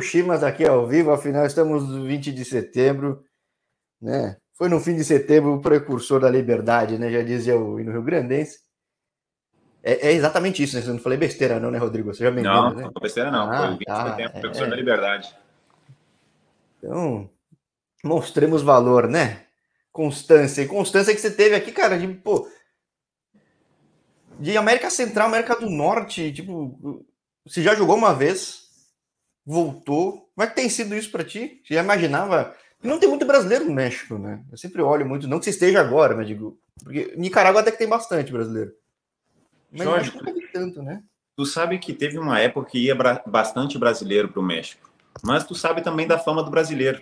Chimas aqui ao vivo, afinal estamos no 20 de setembro, né? Foi no fim de setembro o precursor da liberdade, né? Já dizia o hino Rio Grandense. É, é, exatamente isso, né? Você não falei besteira, não, né, Rodrigo? Você já me Não, né? não besteira não. Ah, Foi o 20 tá, de setembro, precursor é... da liberdade. Então, mostremos valor, né? Constância. E constância que você teve aqui, cara, de, pô, de América Central, América do Norte, tipo, você já jogou uma vez, voltou. Como é que tem sido isso para ti? Você já imaginava? Não tem muito brasileiro no México, né? Eu sempre olho muito, não que você esteja agora, mas digo, porque Nicarágua até que tem bastante brasileiro. Mas Jorge, nunca vi tanto, né? Tu sabe que teve uma época que ia bastante brasileiro para o México, mas tu sabe também da fama do brasileiro,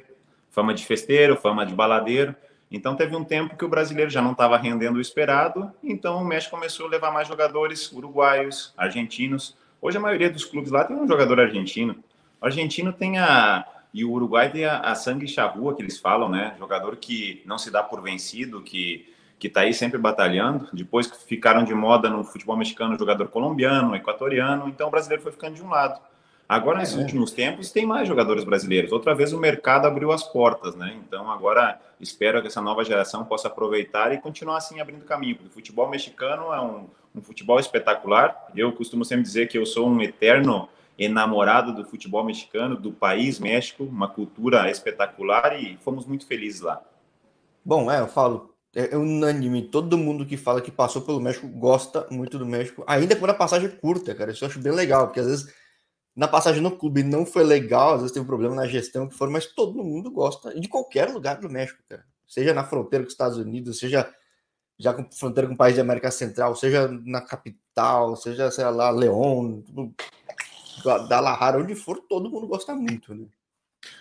fama de festeiro, fama de baladeiro. Então teve um tempo que o brasileiro já não estava rendendo o esperado, então o México começou a levar mais jogadores uruguaios, argentinos. Hoje a maioria dos clubes lá tem um jogador argentino. O argentino tem a e o Uruguai tem a, a sangue charrua que eles falam, né? Jogador que não se dá por vencido, que que está aí sempre batalhando. Depois que ficaram de moda no futebol mexicano, jogador colombiano, equatoriano, então o brasileiro foi ficando de um lado. Agora, nesses é. últimos tempos, tem mais jogadores brasileiros. Outra vez o mercado abriu as portas, né? Então, agora espero que essa nova geração possa aproveitar e continuar assim abrindo caminho, porque o futebol mexicano é um, um futebol espetacular. Eu costumo sempre dizer que eu sou um eterno enamorado do futebol mexicano, do país México, uma cultura espetacular e fomos muito felizes lá. Bom, é, eu falo, é, é unânime, todo mundo que fala que passou pelo México gosta muito do México, ainda quando a passagem é curta, cara. Isso eu acho bem legal, porque às vezes na passagem no clube não foi legal, às vezes teve um problema na gestão que for, mas todo mundo gosta de qualquer lugar do México, cara. Seja na fronteira com os Estados Unidos, seja já com fronteira com o país da América Central, seja na capital, seja, sei lá, León, Guadalajara, onde for, todo mundo gosta muito, né?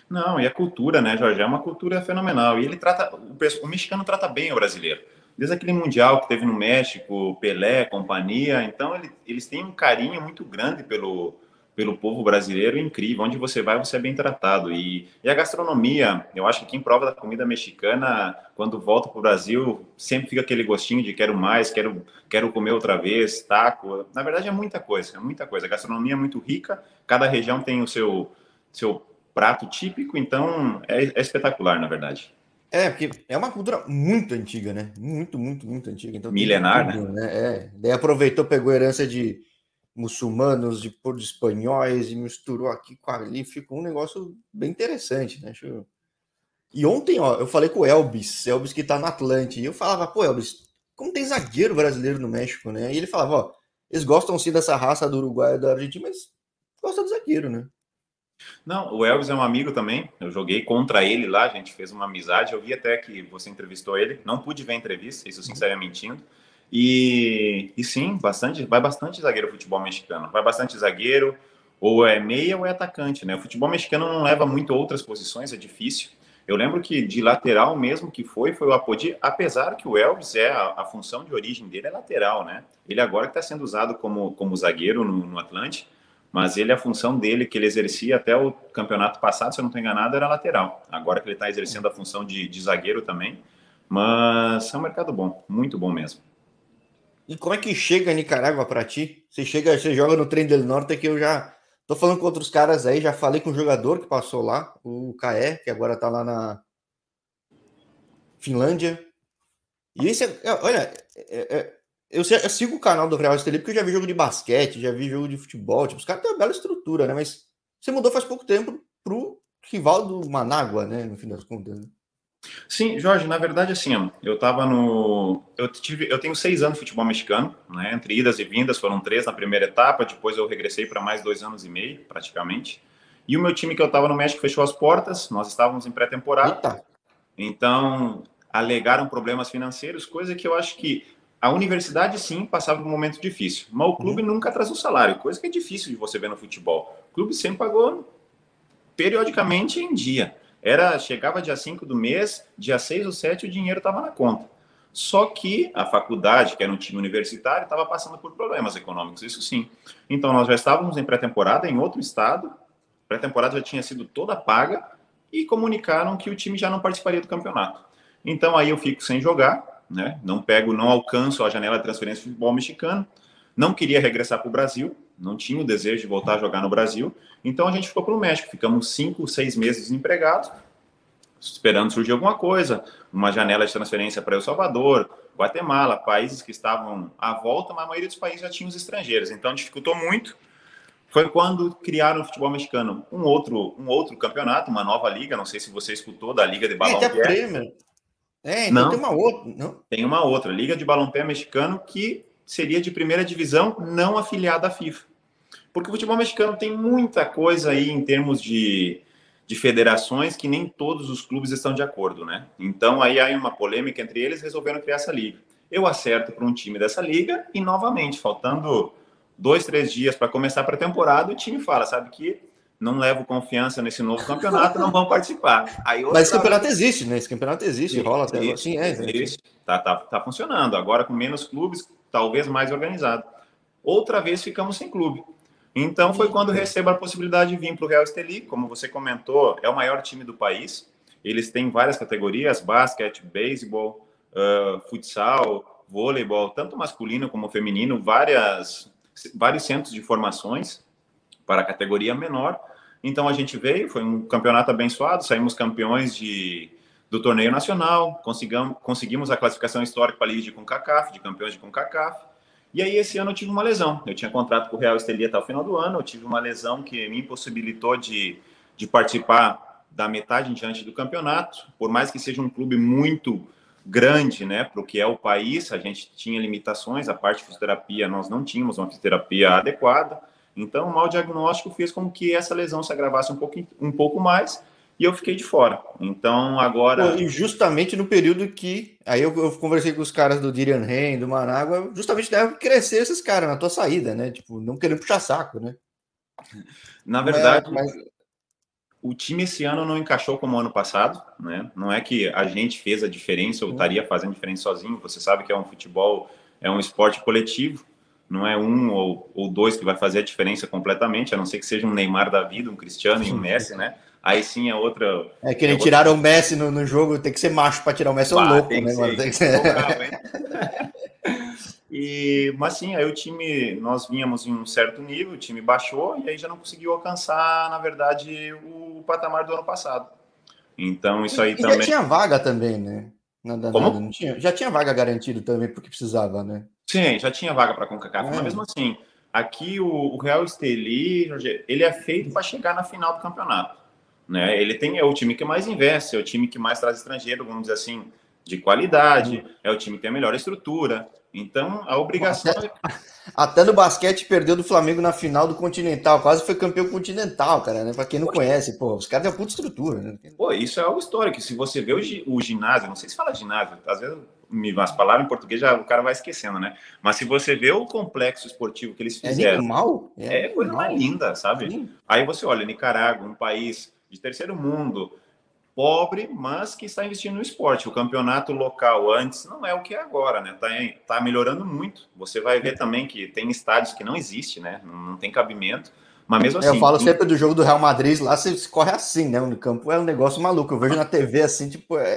Não, e a cultura, né, Jorge? É uma cultura fenomenal. E ele trata, o, o mexicano trata bem o brasileiro. Desde aquele Mundial que teve no México, Pelé, companhia. Então, ele, eles têm um carinho muito grande pelo, pelo povo brasileiro incrível. Onde você vai, você é bem tratado. E, e a gastronomia, eu acho que quem prova da comida mexicana, quando volta para o Brasil, sempre fica aquele gostinho de quero mais, quero, quero comer outra vez, taco. Na verdade, é muita coisa, é muita coisa. A gastronomia é muito rica, cada região tem o seu, seu prato típico, então é, é espetacular, na verdade. É, porque é uma cultura muito antiga, né? Muito, muito, muito antiga. Então, Milenar, tudo, né? né? É. Daí aproveitou, pegou herança de muçulmanos, de, de espanhóis e misturou aqui com ali, ficou um negócio bem interessante, né? Eu... E ontem, ó, eu falei com o Elvis, Elvis que tá no Atlante, e eu falava, pô, Elvis, como tem zagueiro brasileiro no México, né? E ele falava, ó, eles gostam sim dessa raça do Uruguai e da Argentina, mas gostam do zagueiro, né? Não, o Elvis é um amigo também. Eu joguei contra ele lá, a gente fez uma amizade. Eu vi até que você entrevistou ele. Não pude ver a entrevista, isso estaria mentindo. E, e sim, bastante, vai bastante zagueiro o futebol mexicano. Vai bastante zagueiro, ou é meia ou é atacante, né? O futebol mexicano não leva muito outras posições, é difícil. Eu lembro que de lateral mesmo que foi, foi o Apodi, apesar que o Elvis é a, a função de origem dele é lateral, né? Ele agora está sendo usado como, como zagueiro no, no Atlante, mas ele a função dele que ele exercia até o campeonato passado, se eu não estou enganado, era lateral. Agora que ele está exercendo a função de, de zagueiro também, mas é um mercado bom, muito bom mesmo. E como é que chega a Nicarágua para ti? Você chega, você joga no Trem del Norte que eu já tô falando com outros caras aí, já falei com um jogador que passou lá, o Caé, que agora tá lá na Finlândia. E esse, é, é olha, é, é, eu, eu, sigo o canal do Real Estelí porque eu já vi jogo de basquete, já vi jogo de futebol, tipo, os caras têm uma bela estrutura, né? Mas você mudou faz pouco tempo pro rival do Manágua, né? No fim das contas. Né? Sim, Jorge, na verdade, assim, eu tava no. Eu, tive, eu tenho seis anos de futebol mexicano, né? Entre idas e vindas, foram três na primeira etapa, depois eu regressei para mais dois anos e meio, praticamente. E o meu time que eu tava no México fechou as portas, nós estávamos em pré-temporada. Então, alegaram problemas financeiros, coisa que eu acho que a universidade, sim, passava por um momento difícil, mas o clube uhum. nunca traz o salário, coisa que é difícil de você ver no futebol. O clube sempre pagou periodicamente em dia. Era, chegava dia 5 do mês, dia 6 ou 7 o dinheiro estava na conta. Só que a faculdade, que era um time universitário, estava passando por problemas econômicos, isso sim. Então nós já estávamos em pré-temporada em outro estado, pré-temporada já tinha sido toda paga e comunicaram que o time já não participaria do campeonato. Então aí eu fico sem jogar, né? Não pego, não alcanço a janela de transferência de futebol mexicano. Não queria regressar para o Brasil, não tinha o desejo de voltar a jogar no Brasil. Então a gente ficou para o México, ficamos cinco, seis meses desempregados, esperando surgir alguma coisa, uma janela de transferência para El Salvador, Guatemala, países que estavam à volta, mas a maioria dos países já tinha os estrangeiros, então dificultou muito. Foi quando criaram o futebol mexicano um outro, um outro campeonato, uma nova liga, não sei se você escutou da Liga de Balão É, é, então não, tem uma outra, não? Tem uma outra, Liga de Balão-Pé Mexicano, que seria de primeira divisão, não afiliada à FIFA. Porque o futebol mexicano tem muita coisa aí em termos de, de federações que nem todos os clubes estão de acordo, né? Então aí há uma polêmica entre eles, resolveram criar essa liga. Eu acerto para um time dessa liga e novamente, faltando dois, três dias para começar a pré-temporada, o time fala, sabe que não levo confiança nesse novo campeonato, não vão participar. Aí, Mas esse campeonato existe, né? Esse campeonato existe, rola até Sim, é, existe. Tá, tá, tá funcionando. Agora com menos clubes, talvez mais organizado. Outra vez ficamos sem clube. Então foi quando recebo a possibilidade de vir para o Real Esteli, como você comentou, é o maior time do país. Eles têm várias categorias: basquete, beisebol, uh, futsal, voleibol, tanto masculino como feminino, várias, vários centros de formações para a categoria menor. Então a gente veio, foi um campeonato abençoado, saímos campeões de, do torneio nacional, conseguimos, conseguimos a classificação histórica para a Liga de CONCACAF, de campeões de CONCACAF. E aí, esse ano eu tive uma lesão. Eu tinha contrato com o Real Esteli até o final do ano. Eu tive uma lesão que me impossibilitou de, de participar da metade em diante do campeonato. Por mais que seja um clube muito grande, né, para o que é o país, a gente tinha limitações. A parte de fisioterapia, nós não tínhamos uma fisioterapia adequada. Então, o mau diagnóstico fez com que essa lesão se agravasse um pouco, um pouco mais e eu fiquei de fora. Então, agora. e justamente no período que. Aí eu, eu conversei com os caras do Dirian Rain, do Manágua, justamente deve crescer esses caras na tua saída, né? Tipo, não querendo puxar saco, né? Na verdade, mas... o time esse ano não encaixou como ano passado, né? Não é que a gente fez a diferença ou estaria fazendo diferença sozinho. Você sabe que é um futebol, é um esporte coletivo. Não é um ou, ou dois que vai fazer a diferença completamente, a não ser que seja um Neymar da vida, um Cristiano e um Messi, né? Aí sim é outra. É que ele é tiraram o Messi no, no, jogo, tem que ser macho para tirar o Messi, é louco, tem né, mano? Tem que ser. e, mas sim, aí o time, nós vínhamos em um certo nível, o time baixou e aí já não conseguiu alcançar, na verdade, o patamar do ano passado. Então, isso aí e, também. Já tinha vaga também, né? Nada, Como? Nada, não tinha. Já tinha vaga garantido também, porque precisava, né? Sim, já tinha vaga para a CONCACAF, é. mas mesmo assim, aqui o, o Real Esteli, ele é feito para chegar na final do campeonato. Né? Ele tem é o time que mais investe, é o time que mais traz estrangeiro, vamos dizer assim, de qualidade, é o time que tem a melhor estrutura. Então, a obrigação. Até, até no basquete perdeu do Flamengo na final do Continental, quase foi campeão continental, cara, né? Para quem não Poxa. conhece, pô, os caras têm uma puta estrutura, né? Pô, isso é algo histórico. Se você vê o, o ginásio, não sei se fala ginásio, às vezes as palavras em português já o cara vai esquecendo, né? Mas se você vê o complexo esportivo que eles é fizeram. É animal? É, é coisa mais linda, sabe? Sim. Aí você olha, Nicarágua, um país de terceiro mundo, pobre, mas que está investindo no esporte. O campeonato local antes não é o que é agora, né? Está tá melhorando muito. Você vai ver também que tem estádios que não existe, né? Não, tem cabimento. Mas mesmo assim. Eu falo sempre do jogo do Real Madrid, lá você corre assim, né? No campo é um negócio maluco. Eu vejo na TV assim, tipo. É...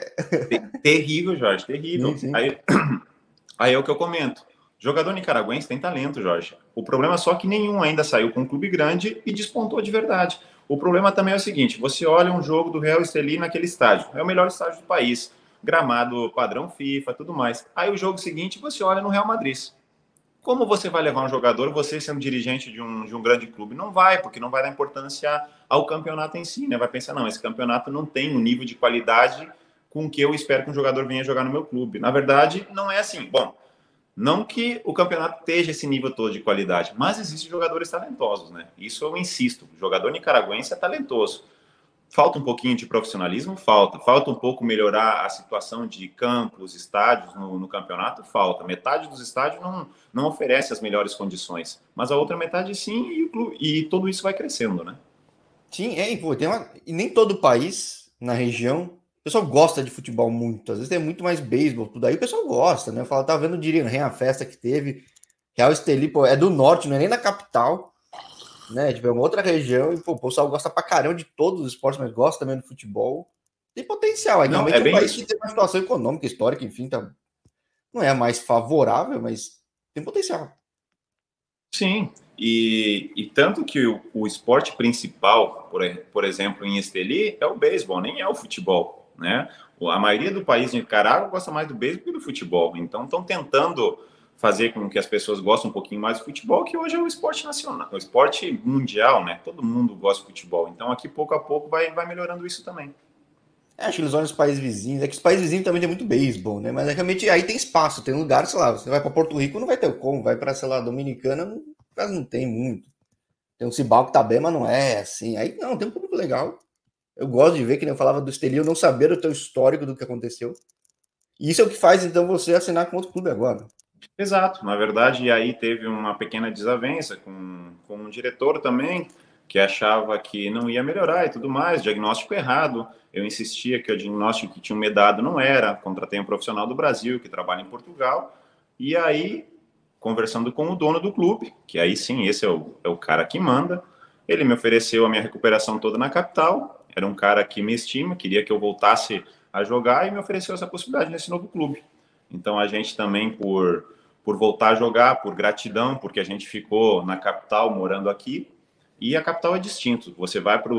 Terrível, Jorge, terrível. Sim, sim. Aí, aí é o que eu comento. Jogador nicaragüense tem talento, Jorge. O problema é só que nenhum ainda saiu com um clube grande e despontou de verdade. O problema também é o seguinte: você olha um jogo do Real Estelí naquele estádio, é o melhor estádio do país, gramado padrão FIFA, tudo mais. Aí o jogo seguinte você olha no Real Madrid. Como você vai levar um jogador, você sendo dirigente de um, de um grande clube? Não vai, porque não vai dar importância ao campeonato em si, né? Vai pensar, não, esse campeonato não tem um nível de qualidade com que eu espero que um jogador venha jogar no meu clube. Na verdade, não é assim. Bom, não que o campeonato esteja esse nível todo de qualidade, mas existem jogadores talentosos, né? Isso eu insisto. O jogador nicaragüense é talentoso. Falta um pouquinho de profissionalismo? Falta. Falta um pouco melhorar a situação de campos, estádios no, no campeonato? Falta. Metade dos estádios não, não oferece as melhores condições, mas a outra metade sim, e, clube, e tudo isso vai crescendo, né? Sim, é, pô, tem uma, e nem todo país na região o pessoal gosta de futebol muito, às vezes tem muito mais beisebol, tudo aí o pessoal gosta, né? Eu falo, tá vendo o Dirian Ren, a festa que teve. Real Esteli, pô, é do norte, não é nem da capital, né? Tipo, é uma outra região, e pô, o pessoal gosta pra caramba de todos os esportes, mas gosta também do futebol. Tem potencial, aí não, é, é um país que tem uma situação econômica, histórica, enfim, tá, não é a mais favorável, mas tem potencial. Sim, E, e tanto que o, o, esporte principal, por, por exemplo, em Esteli, é o beisebol, nem é o futebol, né? A maioria do país de Nicarágua gosta mais do beisebol que do futebol. Então, estão tentando fazer com que as pessoas gostem um pouquinho mais do futebol, que hoje é o esporte nacional, o esporte mundial, né? Todo mundo gosta de futebol. Então, aqui, pouco a pouco, vai, vai melhorando isso também. É, acho que eles olham os países vizinhos. É que os países vizinhos também tem muito beisebol, né? Mas é, realmente aí tem espaço, tem lugar, sei lá, você vai para Porto Rico, não vai ter como, vai para, sei lá, Dominicana, não, não tem muito. Tem um Cibal que tá bem, mas não é assim. Aí não, tem um público legal. Eu gosto de ver, que nem eu falava do Estelio, não saber o teu histórico do que aconteceu. E isso é o que faz, então, você assinar com outro clube agora. Exato. Na verdade, aí teve uma pequena desavença com, com um diretor também, que achava que não ia melhorar e tudo mais, diagnóstico errado. Eu insistia que o diagnóstico que tinha me dado não era. Contratei um profissional do Brasil que trabalha em Portugal. E aí, conversando com o dono do clube, que aí sim, esse é o, é o cara que manda, ele me ofereceu a minha recuperação toda na capital. Era um cara que me estima, queria que eu voltasse a jogar e me ofereceu essa possibilidade nesse novo clube. Então a gente também, por, por voltar a jogar, por gratidão, porque a gente ficou na capital morando aqui, e a capital é distinto. Você vai para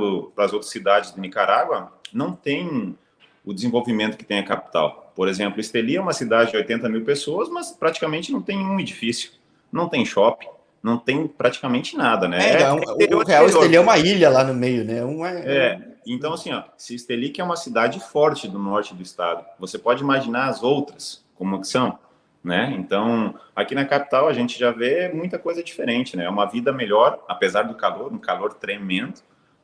as outras cidades de Nicarágua, não tem o desenvolvimento que tem a capital. Por exemplo, Esteli é uma cidade de 80 mil pessoas, mas praticamente não tem um edifício, não tem shopping, não tem praticamente nada, né? É, é, um, o Real Esteli é uma ilha lá no meio, né? Um é, é, então assim, ó, que é uma cidade forte do norte do estado, você pode imaginar as outras como que são né? Então, aqui na capital a gente já vê muita coisa diferente, né? É uma vida melhor, apesar do calor, um calor tremendo,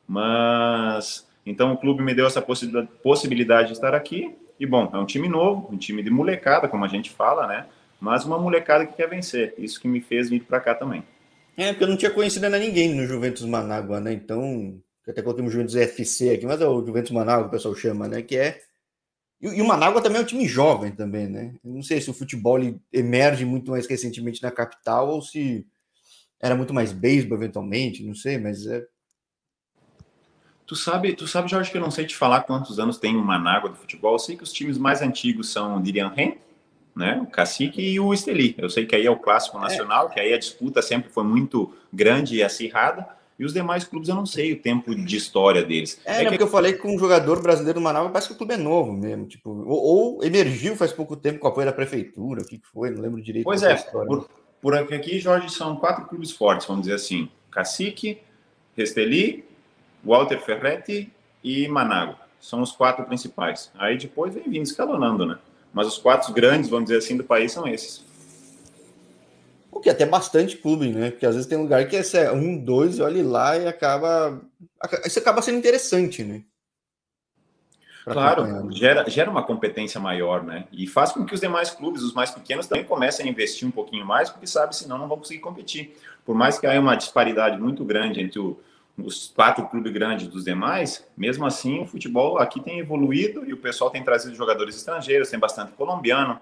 mas então o clube me deu essa possibilidade de estar aqui. E bom, é um time novo, um time de molecada, como a gente fala, né? Mas uma molecada que quer vencer. Isso que me fez vir para cá também. É, porque eu não tinha conhecido ainda ninguém no Juventus Manágua, né? Então, eu até coloquei o Juventus FC aqui, mas é o Juventus Manágua, o pessoal chama, né? Que é e, e o Manágua também é um time jovem também, né? Eu não sei se o futebol emerge muito mais recentemente na capital ou se era muito mais beisebol eventualmente, não sei, mas é. Tu sabe, tu sabe, Jorge, que eu não sei te falar quantos anos tem o Manágua do futebol. Eu sei que os times mais antigos são o Dirian Ren, né? O Cacique e o Esteli. Eu sei que aí é o clássico é. nacional, é. que aí a disputa sempre foi muito grande e acirrada. E os demais clubes eu não sei o tempo de história deles. É, é que... porque eu falei com um jogador brasileiro do Manaus, parece que o clube é novo mesmo. Tipo, ou, ou, emergiu faz pouco tempo com o apoio da prefeitura, o que foi, não lembro direito. Pois é, por, por aqui, Jorge, são quatro clubes fortes, vamos dizer assim. Cacique, Resteli, Walter Ferretti e Manago. São os quatro principais. Aí depois vem vindo escalonando, né? Mas os quatro grandes, vamos dizer assim, do país são esses. O que é até bastante clube, né? Porque às vezes tem lugar que é um, dois, olha lá e acaba. Isso acaba sendo interessante, né? claro, gera, gera uma competência maior, né? E faz com que os demais clubes, os mais pequenos, também comecem a investir um pouquinho mais, porque sabe, senão não vão conseguir competir. Por mais que haja uma disparidade muito grande entre o, os quatro clubes grandes dos demais, mesmo assim o futebol aqui tem evoluído e o pessoal tem trazido jogadores estrangeiros, tem bastante colombiano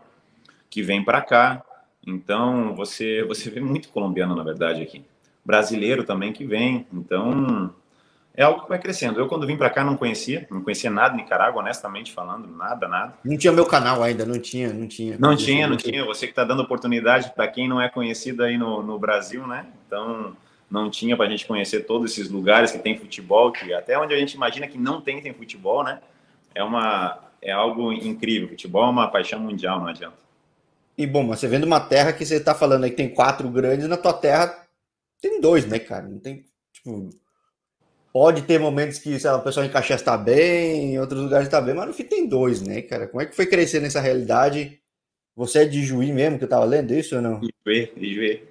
que vem para cá. Então, você, você vê muito colombiano, na verdade, aqui. Brasileiro também que vem. Então, é algo que vai crescendo. Eu, quando vim para cá, não conhecia, não conhecia nada de Nicarágua, honestamente falando, nada, nada. Não tinha meu canal ainda, não tinha, não tinha. Não tinha, não tinha. Você que está dando oportunidade para quem não é conhecido aí no, no Brasil, né? Então, não tinha para a gente conhecer todos esses lugares que tem futebol, que até onde a gente imagina que não tem, tem futebol, né? É, uma, é algo incrível. Futebol é uma paixão mundial, não adianta. E bom, mas você vendo uma terra que você tá falando aí que tem quatro grandes, na tua terra tem dois, né, cara? Não tem, tipo, pode ter momentos que, sei lá, o pessoal em Caxias tá bem, em outros lugares tá bem, mas no fim tem dois, né, cara? Como é que foi crescer nessa realidade? Você é de Juí mesmo, que eu tava lendo isso ou não? Juí, de Juí.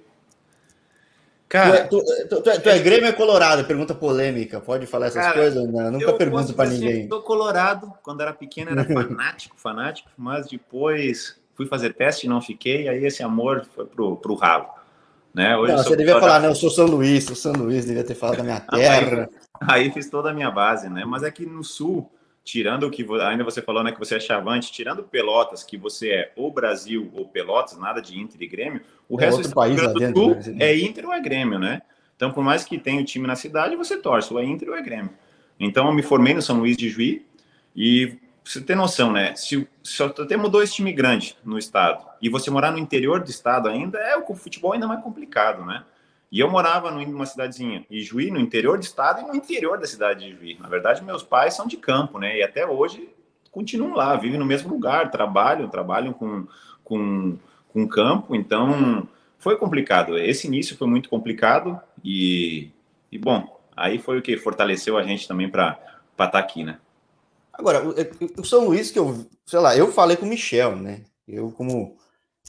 Cara, tu, é, tu, tu, é, tu, é Grêmio é Colorado? Pergunta polêmica. Pode falar essas cara, coisas? Não, nunca pergunto para ninguém. Eu sou Colorado. Quando era pequeno era fanático, fanático. Mas depois fui fazer teste e não fiquei, aí esse amor foi pro, pro ralo. Né? Hoje não, você devia falar, né? Eu sou São Luís, sou São Luís, devia ter falado da minha terra. aí, aí, fiz toda a minha base, né? Mas aqui no sul, tirando o que ainda você falou, né, que você é chavante, tirando Pelotas, que você é ou Brasil ou Pelotas, nada de Inter e Grêmio, o é resto outro país lá dentro, sul né? é Inter ou é Grêmio, né? Então, por mais que tenha o time na cidade, você torce, ou é Inter ou é Grêmio. Então, eu me formei no São Luís de Juí e você tem noção, né? Se, se até mudou esse time grande no estado e você morar no interior do estado ainda, é o futebol ainda mais complicado, né? E eu morava numa cidadezinha, Ijuí, no interior do estado e no interior da cidade de Ijuí. Na verdade, meus pais são de campo, né? E até hoje continuam lá, vivem no mesmo lugar, trabalham, trabalham com, com, com campo. Então, foi complicado. Esse início foi muito complicado e, e bom, aí foi o que fortaleceu a gente também para estar tá aqui, né? Agora, o São Luís que eu, sei lá, eu falei com o Michel, né? Eu como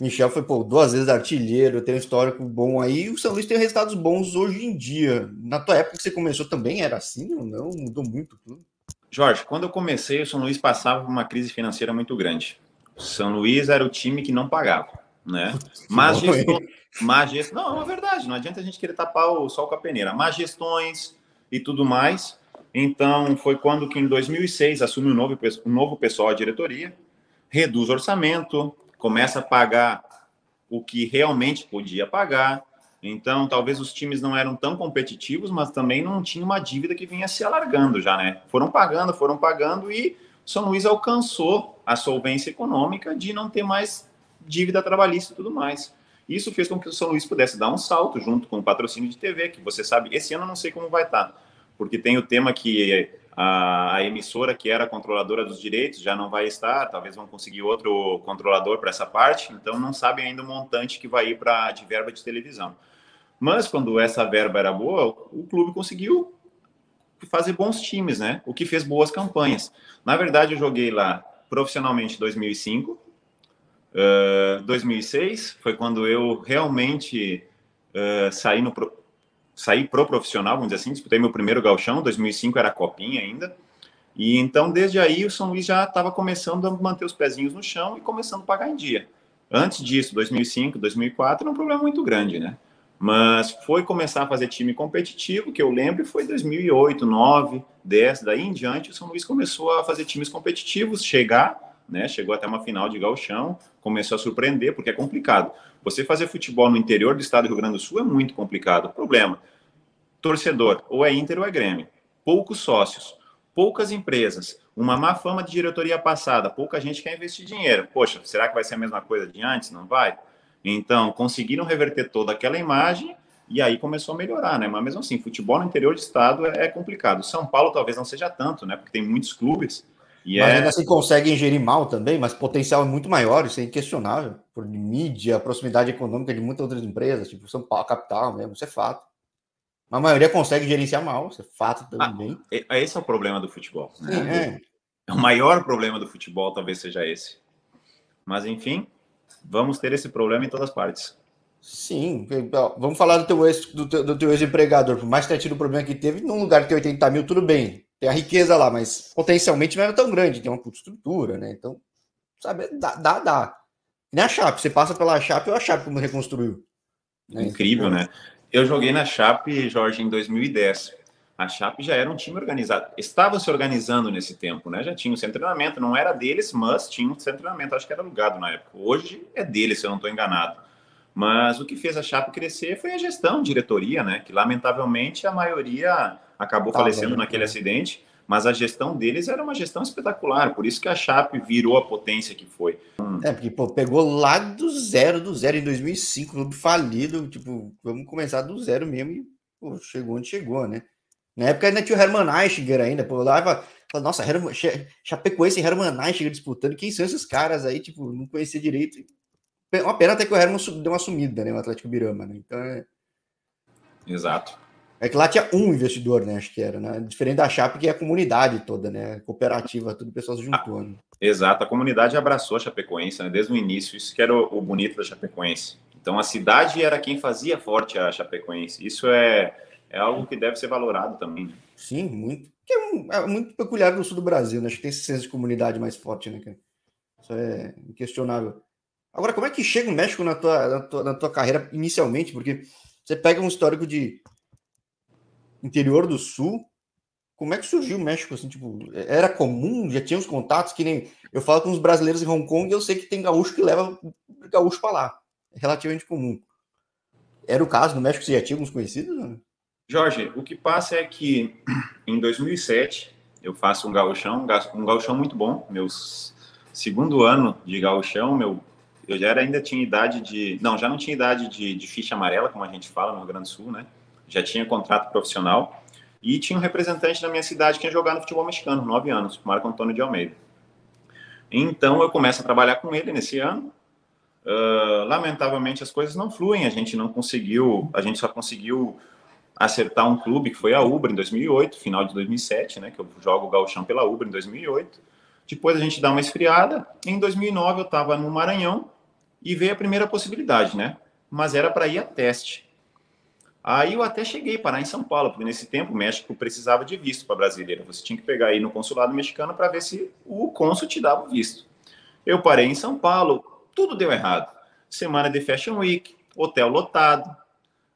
Michel foi, pô, duas vezes artilheiro, tem um histórico bom aí. O São Luís tem resultados bons hoje em dia. Na tua época que você começou também era assim ou não? Mudou muito tudo? Jorge, quando eu comecei, o São Luís passava por uma crise financeira muito grande. O São Luís era o time que não pagava, né? Mas, gestor, mas gest... não, é verdade. Não adianta a gente querer tapar o sol com a peneira. Más gestões e tudo mais. Então, foi quando que em 2006 assume um novo, um novo pessoal a diretoria, reduz o orçamento, começa a pagar o que realmente podia pagar. Então, talvez os times não eram tão competitivos, mas também não tinha uma dívida que vinha se alargando já, né? Foram pagando, foram pagando e São Luís alcançou a solvência econômica de não ter mais dívida trabalhista e tudo mais. Isso fez com que o São Luís pudesse dar um salto junto com o patrocínio de TV, que você sabe, esse ano eu não sei como vai estar, porque tem o tema que a, a, emissora que era controladora dos direitos já não vai estar, talvez vão conseguir outro controlador para essa parte, então não sabem ainda o montante que vai ir para de verba de televisão. Mas quando essa verba era boa, o clube conseguiu fazer bons times, né? O que fez boas campanhas. Na verdade, eu joguei lá profissionalmente em 2005, uh, 2006 foi quando eu realmente uh, saí no saí pro profissional, vamos dizer assim, disputei meu primeiro galchão, 2005 era copinha ainda, e então desde aí o São Luís já estava começando a manter os pezinhos no chão e começando a pagar em dia. Antes disso, 2005, 2004, era um problema muito grande, né? Mas foi começar a fazer time competitivo, que eu lembro, foi 2008, 9, 10, daí em diante o São Luís começou a fazer times competitivos, chegar, né? Chegou até uma final de galchão, começou a surpreender, porque é complicado. Você fazer futebol no interior do estado do Rio Grande do Sul é muito complicado. Problema, torcedor, ou é Inter ou é Grêmio. Poucos sócios, poucas empresas, uma má fama de diretoria passada, pouca gente quer investir dinheiro. Poxa, será que vai ser a mesma coisa de antes? Não vai? Então, conseguiram reverter toda aquela imagem e aí começou a melhorar, né? Mas mesmo assim, futebol no interior de estado é, complicado. São Paulo talvez não seja tanto, né? Porque tem muitos clubes. E mas é... ainda assim consegue ingerir mal também, mas potencial é muito maior, isso é inquestionável. Por mídia, proximidade econômica de muitas outras empresas, tipo São Paulo, capital mesmo, isso é fato. A maioria consegue gerenciar mal, isso é fato também. Ah, esse é o problema do futebol. Né? É. O maior problema do futebol talvez seja esse. Mas, enfim, vamos ter esse problema em todas as partes. Sim, vamos falar do teu ex, do teu, do teu ex-empregador. Por mais que tenha tido o problema que teve, num lugar que tem 80 mil, tudo bem. Tem a riqueza lá, mas potencialmente não era tão grande, tem uma puta estrutura, né? Então, sabe, dá, dá, dá. Nem a Chape, você passa pela Chape ou a Chape como reconstruiu. Né? Incrível, então, né? Eu joguei na Chape, Jorge, em 2010. A Chape já era um time organizado. Estava se organizando nesse tempo, né? Já tinha o seu treinamento, não era deles, mas tinha o seu treinamento. Acho que era alugado na época. Hoje é deles, se eu não estou enganado. Mas o que fez a Chape crescer foi a gestão, diretoria, né? Que lamentavelmente a maioria acabou tá falecendo bem, naquele é. acidente mas a gestão deles era uma gestão espetacular, por isso que a Chape virou a potência que foi. É, porque pô, pegou lá do zero, do zero em 2005, clube falido, tipo, vamos começar do zero mesmo e pô, chegou onde chegou, né? Na época ainda tinha o Hermann Eichinger ainda, pô, lá fala, nossa, Herman, Chapecoense e Hermann Eichinger disputando, quem são esses caras aí, tipo, não conhecia direito. Uma pena até que o Herman deu uma sumida, né, o Atlético Birama, né? Então é... Exato. É que lá tinha um investidor, né? Acho que era, né? Diferente da Chape, que é a comunidade toda, né? Cooperativa, tudo o pessoal se juntou. Né? Exato, a comunidade abraçou a Chapecoense, né? Desde o início, isso que era o, o, bonito da Chapecoense. Então a cidade era quem fazia forte a Chapecoense. Isso é, é algo que deve ser valorado também. Né? Sim, muito. Que é, é, muito peculiar no sul do Brasil, né? Acho que tem esse senso de comunidade mais forte, né? Isso é inquestionável. Agora, como é que chega o México na tua, na tua, na tua carreira inicialmente? Porque você pega um histórico de interior do sul. Como é que surgiu o México? Assim, tipo, era comum? Já tinha os contatos? Que nem eu falo com os brasileiros em Hong Kong e eu sei que tem gaúcho que leva gaúcho para lá. É relativamente comum. Era o caso no México? Você já tinha alguns conhecidos? Né? Jorge, o que passa é que em 2007 eu faço um gauchão, um gauchão muito bom. Meu segundo ano de gauchão, meu Eu já era, ainda tinha idade de. Não, já não tinha idade de, de ficha amarela, como a gente fala no Rio Grande do Sul, né? Já tinha contrato profissional. E tinha um representante da minha cidade que ia jogar no futebol mexicano, nove anos, Marco Antônio de Almeida. Então eu começo a trabalhar com ele nesse ano. Uh, lamentavelmente as coisas não fluem, a gente não conseguiu, a gente só conseguiu acertar um clube que foi a Ubra em 2008, final de 2007, né, que eu jogo o Gauchão pela Ubra em 2008. Depois a gente dá uma esfriada. Em 2009 eu estava no Maranhão e veio a primeira possibilidade, né? Mas era para ir a teste. Aí eu até cheguei a parar em São Paulo, porque nesse tempo o México precisava de visto para brasileira. Você tinha que pegar aí no consulado mexicano para ver se o cônsul te dava o visto. Eu parei em São Paulo, tudo deu errado. Semana de Fashion Week, hotel lotado.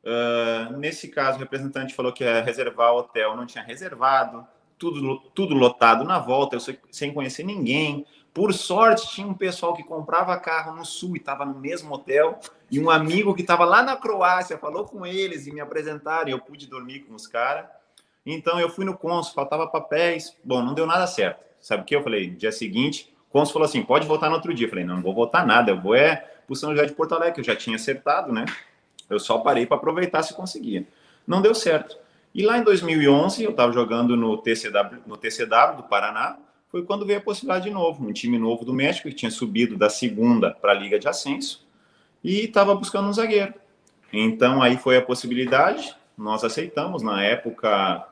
Uh, nesse caso, o representante falou que ia reservar o hotel, não tinha reservado. Tudo, tudo lotado na volta, eu sem conhecer ninguém. Por sorte, tinha um pessoal que comprava carro no sul e estava no mesmo hotel, e um amigo que estava lá na Croácia falou com eles e me apresentaram, e eu pude dormir com os caras. Então eu fui no cônsul, faltava papéis. Bom, não deu nada certo. Sabe o que eu falei? Dia seguinte, o cônsul falou assim: pode voltar no outro dia. Eu falei: não, não vou voltar nada, eu vou é para São José de Porto Alegre, que eu já tinha acertado, né? Eu só parei para aproveitar se conseguia. Não deu certo. E lá em 2011, eu estava jogando no TCW, no TCW do Paraná, foi quando veio a possibilidade de novo, um time novo do México que tinha subido da segunda para a Liga de Ascenso e estava buscando um zagueiro. Então aí foi a possibilidade, nós aceitamos. Na época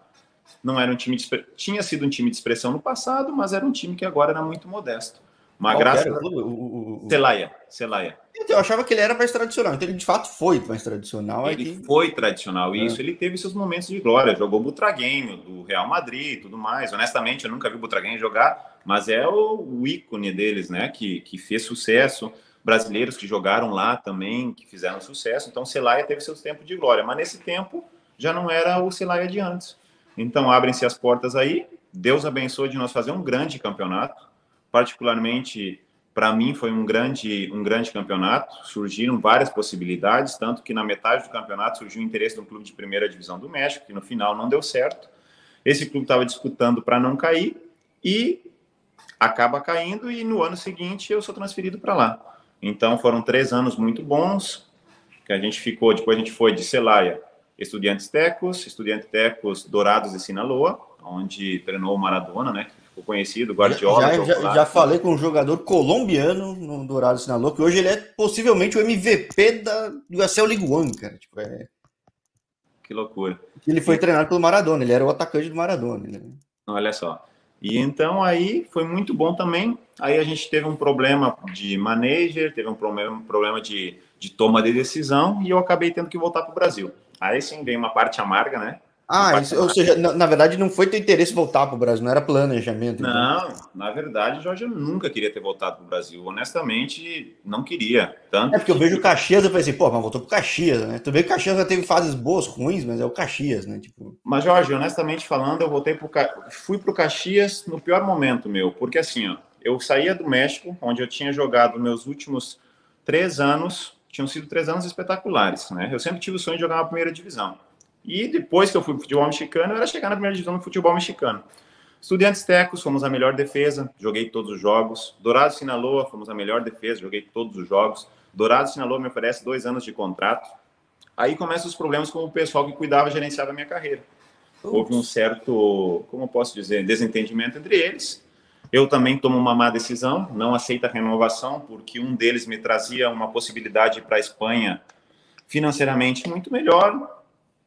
não era um time de, tinha sido um time de expressão no passado, mas era um time que agora era muito modesto. Uma graça. O, o, o, Celaya, Celaya. Então, eu achava que ele era mais tradicional. Então, ele de fato foi mais tradicional. Ele aqui. foi tradicional. E é. isso ele teve seus momentos de glória. Jogou Butraguenho, do Real Madrid e tudo mais. Honestamente, eu nunca vi o Butraguenho jogar, mas é o, o, ícone deles, né? Que, que fez sucesso. Brasileiros que jogaram lá também, que fizeram sucesso. Então, Celaya teve seus tempos de glória. Mas nesse tempo, já não era o Celaya de antes. Então, abrem-se as portas aí. Deus abençoe de nós fazer um grande campeonato particularmente para mim foi um grande um grande campeonato. Surgiram várias possibilidades, tanto que na metade do campeonato surgiu o interesse de um clube de primeira divisão do México, que no final não deu certo. Esse clube estava disputando para não cair e acaba caindo e no ano seguinte eu sou transferido para lá. Então foram três anos muito bons que a gente ficou. Depois a gente foi de Celaya, Estudiantes Tecos, Estudiantes Tecos Dourados e Sinaloa, onde treinou o Maradona, né? O conhecido, Guardiola. Já, já, já, falei com um jogador colombiano no Dourado Sinaloa, que hoje ele é possivelmente o MVP da USL League One, cara. Tipo, é... Que loucura. Ele foi e... treinado pelo Maradona, ele era o atacante do Maradona. Né? Olha só. E então aí foi muito bom também. Aí a gente teve um problema de manager, teve um problema, um problema de, de toma de decisão e eu acabei tendo que voltar para o Brasil. Aí sim vem uma parte amarga, né? Ah, isso, ou seja, na, na, verdade não foi teu interesse voltar para o Brasil, não era planejamento. Então. Não, na verdade, Jorge, eu nunca queria ter voltado para o Brasil. Honestamente, não queria. Tanto é porque eu vejo o Caxias, eu falei assim, pô, mas voltou para o Caxias, né? Tu vê que o Caxias já teve fases boas, ruins, mas é o Caxias, né? Tipo... Mas, Jorge, honestamente falando, eu voltei pro fui para o Caxias no pior momento meu, porque assim, ó, eu saía do México, onde eu tinha jogado meus últimos três anos, tinham sido três anos espetaculares, né? Eu sempre tive o sonho de jogar na primeira divisão. E depois que eu fui para o futebol mexicano, era chegar na primeira divisão do futebol mexicano. Estudiantes Tecos, fomos a melhor defesa, joguei todos os jogos. Dourado Sinaloa, fomos a melhor defesa, joguei todos os jogos. Dourado Sinaloa me oferece dois anos de contrato. Aí começam os problemas com o pessoal que cuidava e gerenciava a minha carreira. Houve um certo, como eu posso dizer, desentendimento entre eles. Eu também tomo uma má decisão, não aceito a renovação, porque um deles me trazia uma possibilidade para a Espanha financeiramente muito melhor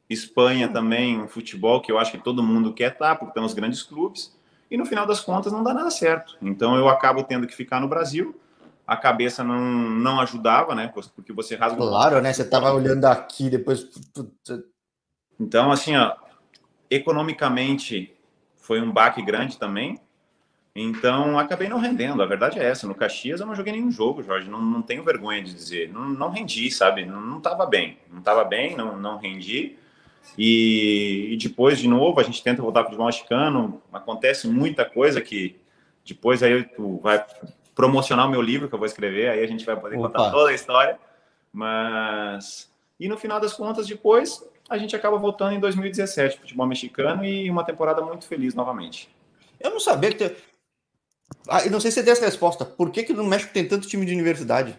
Espanha também, um futebol que eu acho que todo mundo quer estar, tá, porque tem os grandes clubes, e no final das contas não dá nada certo. Então eu acabo tendo que ficar no Brasil. A cabeça não, não ajudava, né? Porque você rasga. Claro, né? Você estava olhando aqui, depois. Então, assim, ó, economicamente foi um baque grande também. Então, acabei não rendendo. A verdade é essa. No Caxias eu não joguei nenhum jogo, Jorge. Não, não tenho vergonha de dizer. Não, não rendi, sabe? Não estava bem. Não estava bem, não, não rendi. E, e, depois, de novo, a gente tenta voltar para o futebol mexicano. Acontece muita coisa que depois aí tu vai promocionar o meu livro que eu vou escrever, aí a gente vai poder Opa. contar toda a história. Mas. E no final das contas, depois, a gente acaba voltando em 2017 futebol mexicano e uma temporada muito feliz novamente. Eu não sabia que. Te... Ah, eu não sei se você tem essa resposta. Por que, que no México tem tanto time de universidade?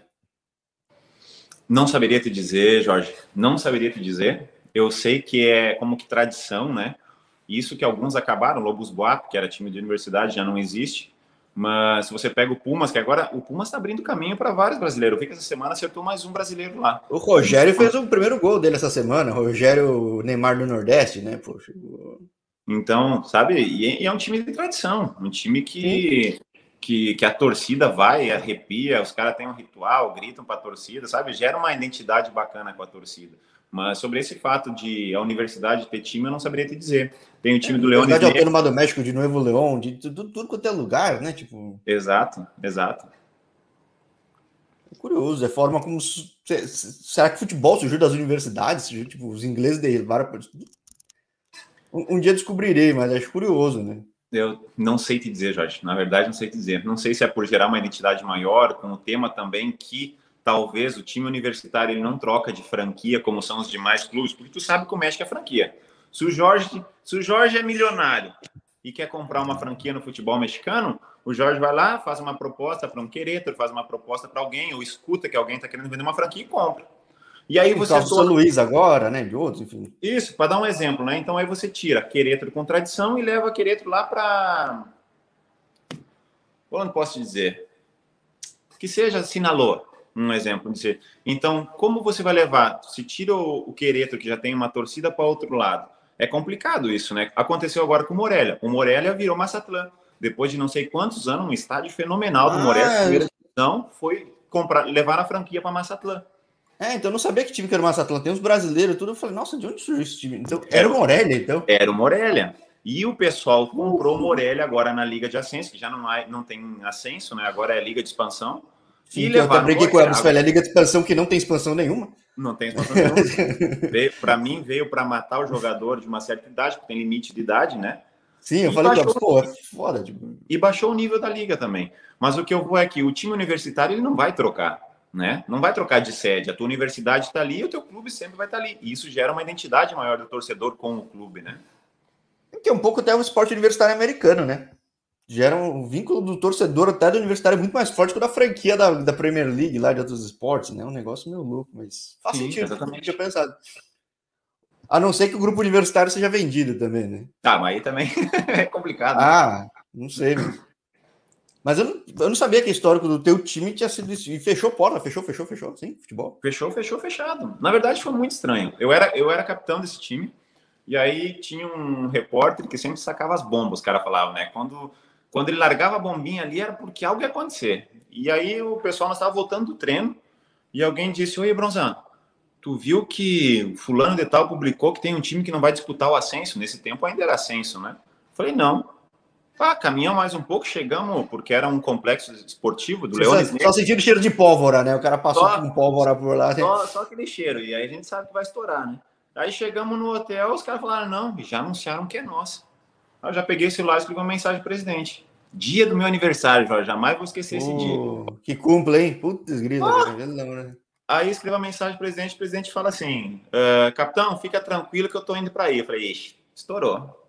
Não saberia te dizer, Jorge. Não saberia te dizer. Eu sei que é como que tradição, né? Isso que alguns acabaram, Lobos Boato, que era time de universidade, já não existe. Mas se você pega o Pumas, que agora o Pumas está abrindo caminho para vários brasileiros. Eu vi que essa semana acertou mais um brasileiro lá. O Rogério fez o primeiro gol dele essa semana. Rogério Neymar do Nordeste, né? Poxa. Então, sabe? E é um time de tradição. Um time que, que, que a torcida vai, arrepia, os caras têm um ritual, gritam para a torcida, sabe? Gera uma identidade bacana com a torcida. Mas sobre esse fato de a universidade ter time, eu não saberia te dizer. Tem o time é, do Leão. de Autônoma do México, de Novo Leão, de tudo, tudo quanto é lugar, né? Tipo... Exato, exato. É curioso, é forma como. Será que futebol surgiu das universidades? Tipo, os ingleses derivaram. Um, um dia descobrirei, mas acho curioso, né? Eu não sei te dizer, Jorge. Na verdade, não sei te dizer. Não sei se é por gerar uma identidade maior, com o tema também que talvez o time universitário ele não troca de franquia como são os demais clubes, porque tu sabe como é que é franquia. Se o Jorge, se o Jorge é milionário e quer comprar uma franquia no futebol mexicano, o Jorge vai lá, faz uma proposta para um Querétaro, faz uma proposta para alguém, ou escuta que alguém está querendo vender uma franquia e compra. E aí você só Luiz agora, né, de outros, enfim. Isso, para dar um exemplo, né? Então aí você tira Querétaro com tradição e leva Querétaro lá para onde posso dizer? Que seja Sinaloa um exemplo de ser. Então, como você vai levar? Se tira o, o Quereto, que já tem uma torcida para outro lado, é complicado isso, né? Aconteceu agora com o Morelia. O Morelia virou Massatlan. Depois de não sei quantos anos, um estádio fenomenal do ah, Morelia, divisão, foi comprar, levar a franquia para Massatlan. É, então eu não sabia que time que era o Massatlan. Tem uns brasileiros tudo. Eu falei, nossa, de onde surgiu esse time? Então, era o Morelia, então? Era o Morelia. E o pessoal comprou o Morelia agora na Liga de Ascenso, que já não, há, não tem ascenso, né? Agora é Liga de Expansão. Sim, eu até briguei com a Falei, a Liga de Expansão que não tem expansão nenhuma. Não tem expansão nenhuma. para mim, veio para matar o jogador de uma certa idade, porque tem limite de idade, né? Sim, eu e falei, baixou, pô, é foda. Tipo... E baixou o nível da liga também. Mas o que eu vou é que o time universitário ele não vai trocar, né? Não vai trocar de sede. A tua universidade está ali e o teu clube sempre vai estar tá ali. E isso gera uma identidade maior do torcedor com o clube, né? Que é um pouco até o esporte universitário americano, né? Gera um vínculo do torcedor até do universitário muito mais forte que o da franquia da, da Premier League lá de outros esportes, né? Um negócio meio louco, mas faz Sim, sentido, exatamente. tinha pensado. A não ser que o grupo universitário seja vendido também, né? Ah, mas aí também é complicado. Ah, né? não sei. Mas eu não, eu não sabia que o histórico do teu time tinha sido isso. E fechou porta, fechou, fechou, fechou, sim, futebol. Fechou, fechou, fechado. Na verdade, foi muito estranho. Eu era, eu era capitão desse time, e aí tinha um repórter que sempre sacava as bombas, os caras falavam, né? Quando quando ele largava a bombinha ali era porque algo ia acontecer. E aí o pessoal estava voltando do treino e alguém disse: Oi, Bronzão, tu viu que fulano de tal publicou que tem um time que não vai disputar o ascenso? Nesse tempo ainda era ascenso, né? Falei, não. Ah, caminhamos mais um pouco, chegamos, porque era um complexo esportivo do Leones Só, só sentindo cheiro de pólvora, né? O cara passou só, com pólvora por lá. Só, só aquele cheiro, e aí a gente sabe que vai estourar, né? Aí chegamos no hotel, os caras falaram, não, já anunciaram que é nossa. Eu já peguei o celular e escrevi uma mensagem pro presidente. Dia do meu aniversário, Jorge. Jamais vou esquecer esse dia. Que cumple, hein? Putz, grila. Ah. Aí escreva a mensagem pro presidente, o presidente fala assim: uh, capitão, fica tranquilo que eu tô indo para aí. Eu falei, ixi, estourou.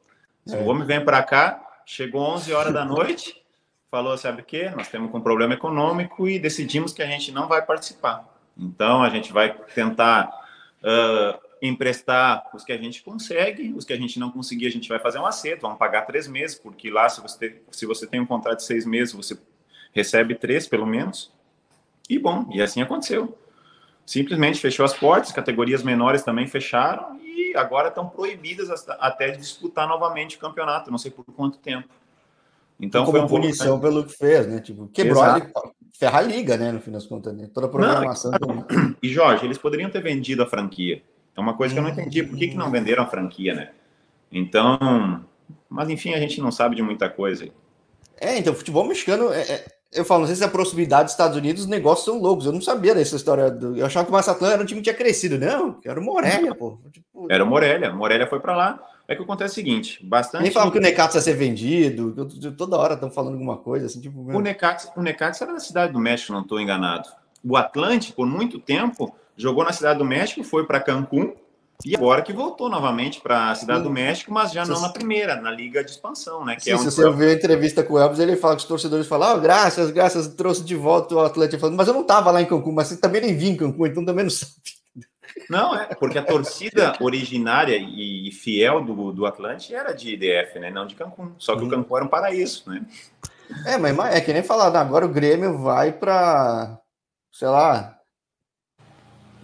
É. O homem vem para cá, chegou 11 horas da noite, falou, sabe o quê? Nós temos um problema econômico e decidimos que a gente não vai participar. Então, a gente vai tentar uh, emprestar os que a gente consegue, os que a gente não conseguir, a gente vai fazer um acerto, vamos pagar três meses, porque lá, se você, se você tem um contrato de seis meses, você recebe três, pelo menos. E bom, e assim aconteceu. Simplesmente fechou as portas, categorias menores também fecharam e agora estão proibidas até de disputar novamente o campeonato, não sei por quanto tempo. Então, como foi um punição pelo que fez, né? Tipo, quebrou Exato. a ferrar a liga, né? No fim das contas, né? toda a programação. Não, e Jorge, eles poderiam ter vendido a franquia é uma coisa que eu não entendi. Por que, que não venderam a franquia, né? Então, mas enfim, a gente não sabe de muita coisa. É, então, futebol mexicano, é, é, eu falo, não sei se a proximidade dos Estados Unidos, os negócios são loucos. Eu não sabia dessa história. Do, eu achava que o Massatlan era um time que tinha crescido. Não, era o Morelia, pô. Tipo, era o Morelia. Morelia foi para lá. É que acontece o seguinte, bastante... Nem falam que o Necaxa ia ser vendido, toda hora estão falando alguma coisa, assim, tipo... O Necaxa, o Necaxa era da cidade do México, não estou enganado. O Atlântico, por muito tempo, jogou na Cidade do México, foi para Cancún, E agora que voltou novamente para a Cidade do México, mas já não na primeira, na Liga de Expansão, né? Sim, é se você viu a entrevista com o Elvis, ele fala que os torcedores falam, oh, graças, graças, trouxe de volta o Atlético. Falando, mas eu não estava lá em Cancún, mas você também nem vi em Cancún, então também não sabe. Não, é, porque a torcida originária e fiel do, do Atlante era de IDF, né? Não de Cancún. Só que hum. o Cancún era um paraíso, né? É, mas é que nem falar, agora o Grêmio vai para, sei lá,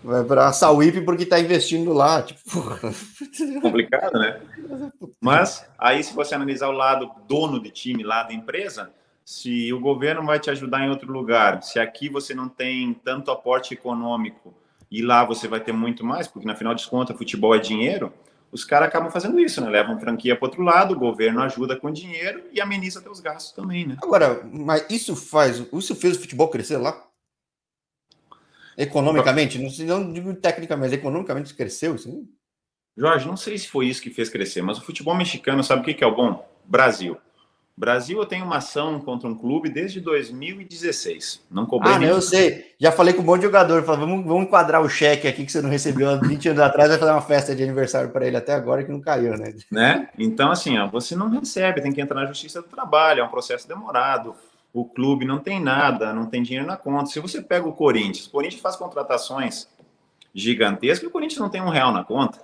vai para a Sauípe porque está investindo lá. Tipo, complicado, né? Mas aí, se você analisar o lado dono de time, lado empresa, se o governo vai te ajudar em outro lugar, se aqui você não tem tanto aporte econômico e lá você vai ter muito mais, porque na final de contas futebol é dinheiro, os caras acabam fazendo isso, né? Levam franquia para outro lado, o governo ajuda com dinheiro e ameniza até os gastos também, né? Agora, mas isso faz, isso fez o futebol crescer lá? Economicamente, não, não digo tecnicamente, mas economicamente cresceu, sim? Jorge, não sei se foi isso que fez crescer, mas o futebol mexicano, sabe o que, que é o bom? Brasil. Brasil, eu tenho uma ação contra um clube desde 2016. Não cobrei. Ah, não, eu sei. Já falei com um monte de jogador. Falei, vamos, vamos enquadrar o cheque aqui que você não recebeu há 20 anos atrás. Vai fazer uma festa de aniversário para ele até agora que não caiu, né? né? Então, assim, ó, você não recebe, tem que entrar na justiça do trabalho. É um processo demorado. O clube não tem nada, não tem dinheiro na conta. Se você pega o Corinthians, o Corinthians faz contratações gigantescas e o Corinthians não tem um real na conta,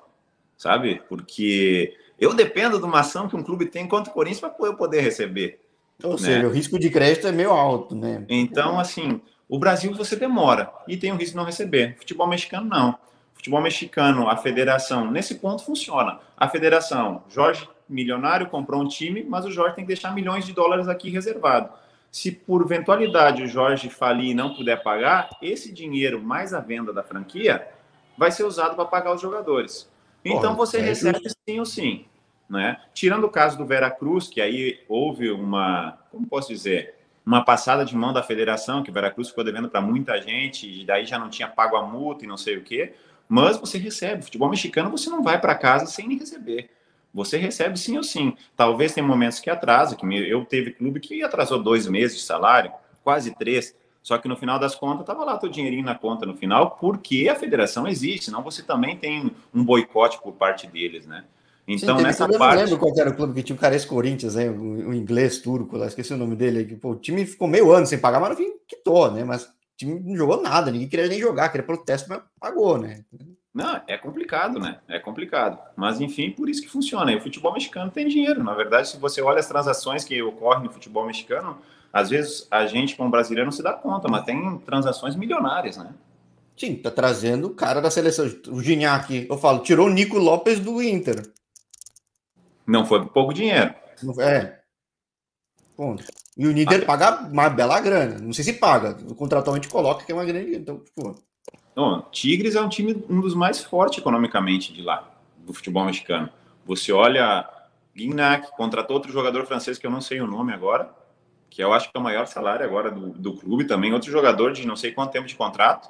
sabe? Porque eu dependo de uma ação que um clube tem contra o Corinthians para eu poder receber. Ou né? seja, o risco de crédito é meio alto, né? Então, assim, o Brasil você demora e tem o risco de não receber. Futebol mexicano, não. Futebol mexicano, a federação, nesse ponto funciona. A federação, Jorge, milionário, comprou um time, mas o Jorge tem que deixar milhões de dólares aqui reservado. Se por eventualidade o Jorge falir e não puder pagar, esse dinheiro mais a venda da franquia vai ser usado para pagar os jogadores. Então Porra, você é recebe justo. sim ou sim. Né? Tirando o caso do Veracruz, que aí houve uma, como posso dizer, uma passada de mão da federação, que o Veracruz ficou devendo para muita gente, e daí já não tinha pago a multa e não sei o quê, mas você recebe. Futebol mexicano você não vai para casa sem receber. Você recebe sim ou sim. Talvez tenha momentos que atrasa, que eu teve clube que atrasou dois meses de salário, quase três. Só que no final das contas estava lá teu dinheirinho na conta no final, porque a federação existe, senão você também tem um boicote por parte deles, né? Então, Sim, nessa parte. Eu lembro qual era o clube que tinha o cara esse Corinthians, né? O, o, inglês turco lá, esqueci o nome dele. Que, pô, o time ficou meio ano sem pagar, mas no fim quitou, né? Mas o time não jogou nada, ninguém queria nem jogar, queria protesto, mas pagou, né? Não, é complicado, né? É complicado. Mas, enfim, por isso que funciona. E o futebol mexicano tem dinheiro. Na verdade, se você olha as transações que ocorrem no futebol mexicano, às vezes a gente, como brasileiro, não se dá conta, mas tem transações milionárias, né? Sim, tá trazendo o cara da seleção. O Gignac, eu falo, tirou o Nico Lopes do Inter. Não foi por pouco dinheiro. É. Ponto. E o Inter ah, paga uma bela grana. Não sei se paga. Contratualmente coloca que é uma grande. Então, tipo. Tigres é um time um dos mais fortes economicamente de lá, do futebol mexicano. Você olha, Guignac contratou outro jogador francês que eu não sei o nome agora, que eu acho que é o maior salário agora do, do clube também, outro jogador de não sei quanto tempo de contrato.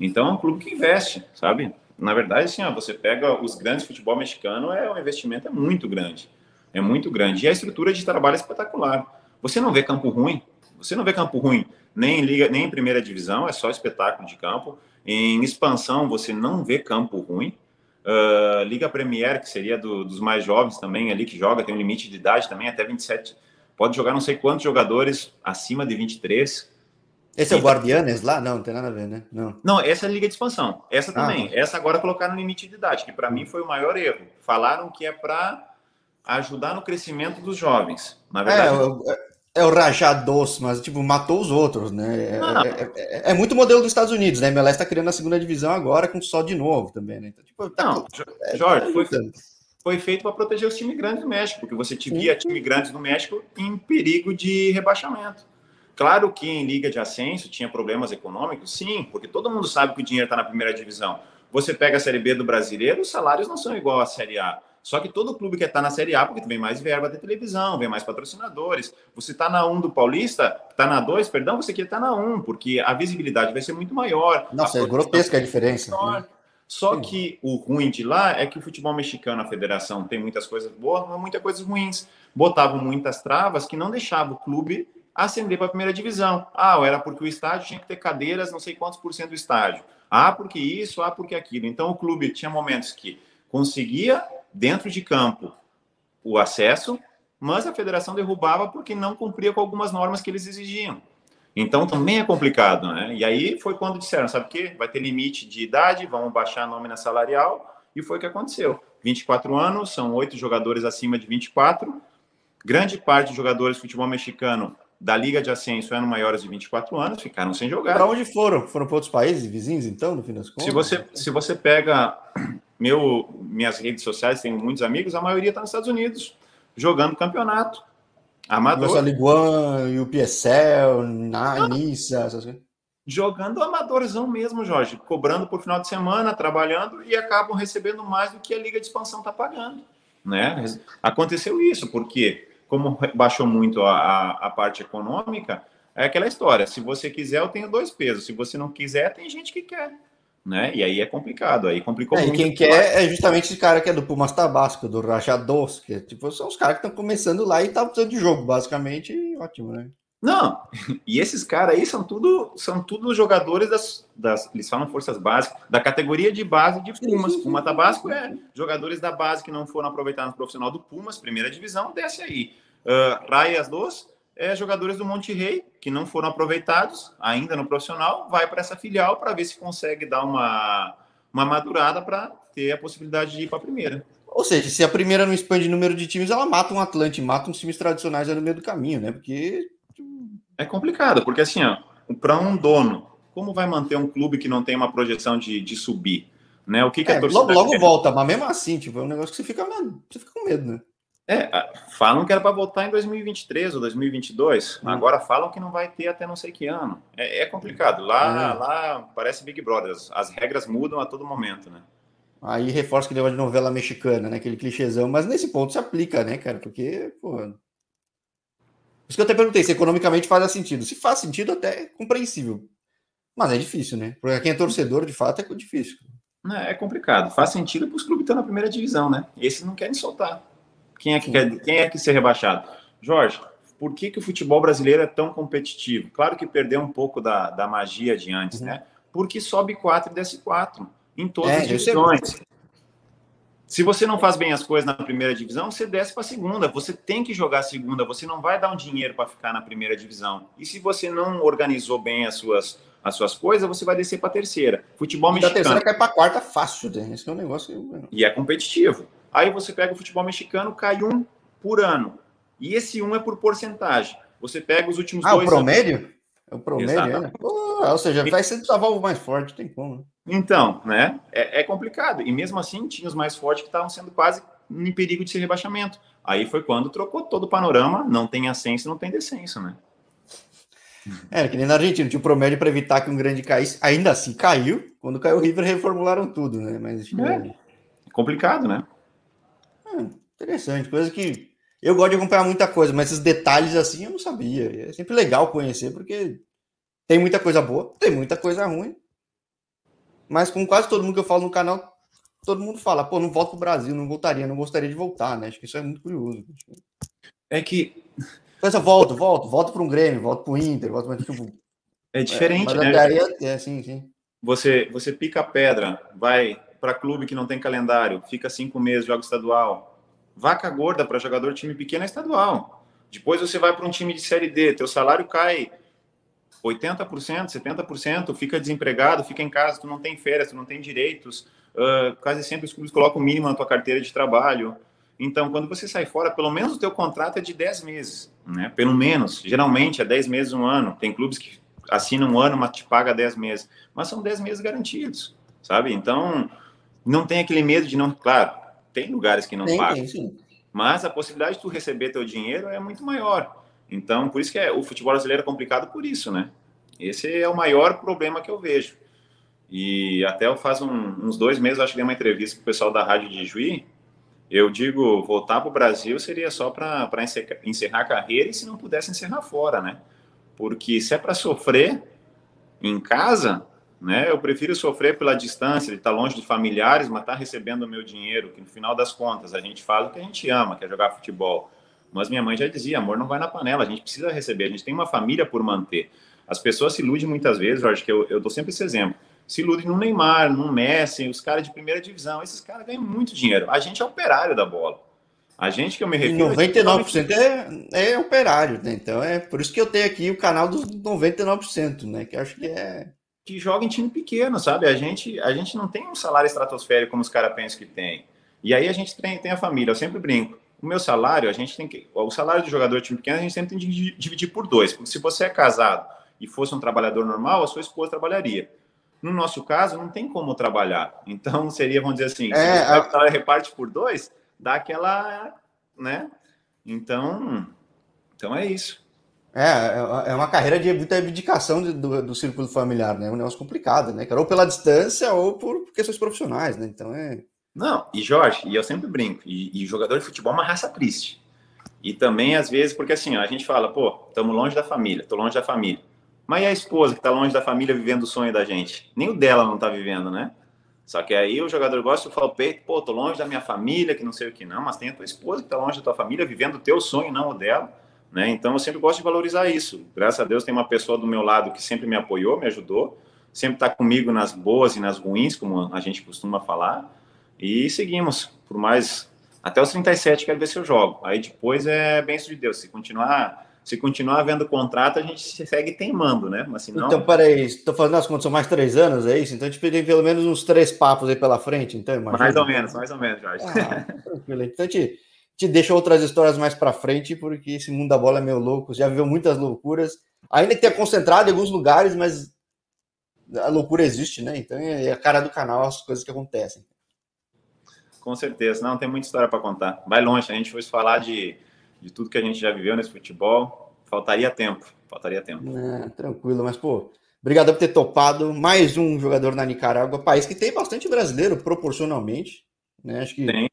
Então é um clube que investe, sabe? Na verdade, assim, ó, você pega os grandes futebol mexicano, é o investimento é muito grande. É muito grande. E a estrutura de trabalho é espetacular. Você não vê campo ruim, você não vê campo ruim nem em liga, nem em primeira divisão, é só espetáculo de campo. Em expansão, você não vê campo ruim. Uh, Liga Premier, que seria do, dos mais jovens também ali que joga, tem um limite de idade também, até 27. Pode jogar não sei quantos jogadores acima de 23. Esse é o Guardianes lá? Não, não tem nada a ver, né? Não. Não, essa é a Liga de Expansão. Essa ah, também. Ah, essa agora colocaram limite de idade, que para mim foi o maior erro. Falaram que é para ajudar no crescimento dos jovens. Na é, verdade. É, é o Rajados, mas tipo, matou os outros, né? É, é, é, é, muito modelo dos Estados Unidos, né? MLS está criando a segunda divisão agora com só de novo também, né? Então, tipo, tá, não, é, Jorge, foi, foi feito para proteger os times grandes do México, porque você via time grandes do México em perigo de rebaixamento. Claro que em Liga de Ascenso tinha problemas econômicos, sim, porque todo mundo sabe que o dinheiro está na primeira divisão. Você pega a Série B do brasileiro, os salários não são igual à Série A. Só que todo clube quer estar na Série A porque vem mais verba da televisão, vem mais patrocinadores. Você está na 1 do Paulista, está na 2, perdão, você quer estar na 1, porque a visibilidade vai ser muito maior. Nossa, é grotesca a diferença. Né? Só Sim. que o ruim de lá é que o futebol mexicano, a federação, tem muitas coisas boas, mas muitas coisas ruins. Botavam muitas travas que não deixavam o clube ascender para a primeira divisão. Ah, era porque o estádio tinha que ter cadeiras, não sei quantos por cento do estádio. Ah, porque isso, ah, porque aquilo. Então o clube tinha momentos que conseguia, dentro de campo, o acesso, mas a federação derrubava porque não cumpria com algumas normas que eles exigiam. Então também é complicado, né? E aí foi quando disseram, sabe o quê? Vai ter limite de idade, vamos baixar a nómina salarial, e foi o que aconteceu. 24 anos, são oito jogadores acima de 24. Grande parte dos jogadores de futebol mexicano da Liga de Ascenso eram maiores de 24 anos, ficaram sem jogar. Para onde foram? Foram para outros países vizinhos, então, no fim das contas? Se você, se você pega meu, minhas redes sociais, tenho muitos amigos, a maioria está nos Estados Unidos, jogando campeonato. Amador. Nossa, Liguan, o PSL, na Nissa, essas coisas. Jogando amadorzão mesmo, Jorge, cobrando por final de semana, trabalhando e acabam recebendo mais do que a Liga de Expansão está pagando. Né? Aconteceu isso, porque como baixou muito a, a, a, parte econômica, é aquela história. Se você quiser, eu tenho dois pesos. Se você não quiser, tem gente que quer. Né? E aí é complicado. Aí complicou é, muito. quem quer é justamente esse cara que é do Pumas Tabasco, do Rajados, que é, tipo, são os caras que estão começando lá e tá precisando de jogo, basicamente, e ótimo, né? Não, e esses caras aí são tudo, são tudo jogadores das, das, eles falam forças básicas, da categoria de base de Pumas. Puma Tabasco é jogadores da base que não foram aproveitados no profissional do Pumas, primeira divisão, desce aí. Uh, Raias dos é jogadores do Monte Rei que não foram aproveitados ainda no profissional, vai para essa filial para ver se consegue dar uma, uma madurada para ter a possibilidade de ir para a primeira. Ou seja, se a primeira não expande o número de times, ela mata um Atlante, mata uns times tradicionais no meio do caminho, né? Porque. É complicado, porque assim, para um dono, como vai manter um clube que não tem uma projeção de, de subir? Né? O que, que é, a torcida Logo, logo volta, mas mesmo assim, tipo, é um negócio que você fica, você fica com medo, né? É, falam que era para voltar em 2023 ou 2022. Hum. Agora falam que não vai ter até não sei que ano. É, é complicado. Lá, hum. lá parece Big Brother. As regras mudam a todo momento, né? Aí reforça que negócio de novela mexicana, né? Aquele clichêzão. Mas nesse ponto se aplica, né, cara? Porque, pô. Por isso que eu até perguntei se economicamente faz sentido. Se faz sentido, até é compreensível. Mas é difícil, né? Porque quem é torcedor, de fato, é difícil. É, é complicado. Faz sentido para os clubes que estão na primeira divisão, né? Esses não querem soltar. Quem é que quer, quem é que ser rebaixado? Jorge, por que, que o futebol brasileiro é tão competitivo? Claro que perdeu um pouco da, da magia de antes, uhum. né? Porque sobe 4 e desce 4 em todas é, as divisões. Se você não faz bem as coisas na primeira divisão, você desce para a segunda. Você tem que jogar a segunda. Você não vai dar um dinheiro para ficar na primeira divisão. E se você não organizou bem as suas, as suas coisas, você vai descer para a terceira. Futebol e mexicano. Da terceira cai para a quarta fácil. Né? Esse é um negócio. E é competitivo. Aí você pega o futebol mexicano, cai um por ano. E esse um é por porcentagem. Você pega os últimos ah, dois. Ah, o promédio? Anos. É o promédio, né? Pô, ou seja, vai ser o mais forte, tem como. Né? Então, né? É, é, complicado. E mesmo assim, tinha os mais fortes que estavam sendo quase em perigo de ser rebaixamento. Aí foi quando trocou todo o panorama, não tem ascenso, não tem descenso, né? É, que nem na Argentina, tinha o promédio para evitar que um grande caísse. Ainda assim, caiu. Quando caiu o River, reformularam tudo, né? Mas é. complicado, né? Interessante, coisa que eu gosto de acompanhar muita coisa, mas esses detalhes assim eu não sabia. É sempre legal conhecer, porque tem muita coisa boa, tem muita coisa ruim. Mas com quase todo mundo que eu falo no canal, todo mundo fala, pô, não volto pro Brasil, não voltaria, não gostaria de voltar, né? Acho que isso é muito curioso. É que. Pensa, volto, volto, volto para um Grêmio, volto para o Inter, volto para tipo. É diferente, é, né? É, sim, sim. Você, você pica a pedra, vai para clube que não tem calendário, fica cinco meses, joga estadual. Vaca gorda para jogador time pequeno é estadual. Depois você vai para um time de Série D, teu salário cai 80%, 70%, fica desempregado, fica em casa, tu não tem férias, tu não tem direitos. Uh, quase sempre os clubes colocam o mínimo na tua carteira de trabalho. Então, quando você sai fora, pelo menos o teu contrato é de 10 meses, né? Pelo menos. Geralmente é 10 meses, um ano. Tem clubes que assinam um ano, mas te paga 10 meses. Mas são 10 meses garantidos, sabe? Então, não tem aquele medo de não. Claro, tem lugares que não tem, pagam. Tem, mas a possibilidade de tu receber teu dinheiro é muito maior. Então, por isso que é, o futebol brasileiro é complicado por isso, né? Esse é o maior problema que eu vejo. E até eu faz um, uns dois meses, acho que dei uma entrevista com o pessoal da Rádio de Juí. Eu digo, voltar para o Brasil seria só para encerrar a carreira e se não pudesse encerrar fora, né? Porque se é para sofrer em casa, né? Eu prefiro sofrer pela distância, de estar longe de familiares, mas estar recebendo o meu dinheiro, que no final das contas a gente faz o que a gente ama, que é jogar futebol. Mas minha mãe já dizia, amor não vai na panela, a gente precisa receber, a gente tem uma família por manter. As pessoas se iludem muitas vezes, acho que eu, eu dou sempre esse exemplo. se iludem no Neymar, no Messi, os caras de primeira divisão. Esses caras ganham muito dinheiro. A gente é operário da bola. A gente que eu me refiro. E 99% é, é operário, né? Então é por isso que eu tenho aqui o canal dos 99%, né? Que acho que é. Que joga em time pequeno, sabe? A gente, a gente não tem um salário estratosférico como os caras pensam que tem. E aí a gente tem, tem a família, eu sempre brinco. O meu salário, a gente tem que. O salário de jogador de time pequeno, a gente sempre tem que dividir por dois. Porque se você é casado e fosse um trabalhador normal, a sua esposa trabalharia. No nosso caso, não tem como trabalhar. Então, seria, vamos dizer assim, é, se você a... reparte por dois, dá aquela, né? Então, então é isso. É, é, é uma carreira de muita abdicação do, do, do círculo familiar, né? É um negócio complicado, né? Ou pela distância ou por questões profissionais, né? Então é. Não, e Jorge, e eu sempre brinco, e, e jogador de futebol é uma raça triste. E também, às vezes, porque assim, ó, a gente fala, pô, estamos longe da família, tô longe da família. Mas e a esposa que está longe da família vivendo o sonho da gente? Nem o dela não está vivendo, né? Só que aí o jogador gosta de falar o peito, pô, tô longe da minha família, que não sei o que não, mas tem a tua esposa que está longe da tua família, vivendo o teu sonho, não o dela, né? Então eu sempre gosto de valorizar isso. Graças a Deus tem uma pessoa do meu lado que sempre me apoiou, me ajudou, sempre está comigo nas boas e nas ruins, como a gente costuma falar, e seguimos por mais até os 37 quero ver se eu jogo. Aí depois é benção de Deus, se continuar se continuar havendo contrato, a gente segue teimando, né? Mas senão... Então, peraí, estou fazendo as contas, são mais três anos, é isso? Então a gente tem pelo menos uns três papos aí pela frente, então imagina. Mais ou menos, mais ou menos, Jorge. Ah, tranquilo. Então a gente, te deixa outras histórias mais para frente, porque esse mundo da bola é meio louco, já viveu muitas loucuras, ainda que tenha concentrado em alguns lugares, mas a loucura existe, né? Então é a cara do canal as coisas que acontecem. Com certeza, não, tem muita história para contar. Vai longe, a gente foi falar de de tudo que a gente já viveu nesse futebol. Faltaria tempo, faltaria tempo. É, tranquilo, mas pô, obrigado por ter topado. Mais um jogador na Nicarágua, país que tem bastante brasileiro proporcionalmente, né? Acho que tem,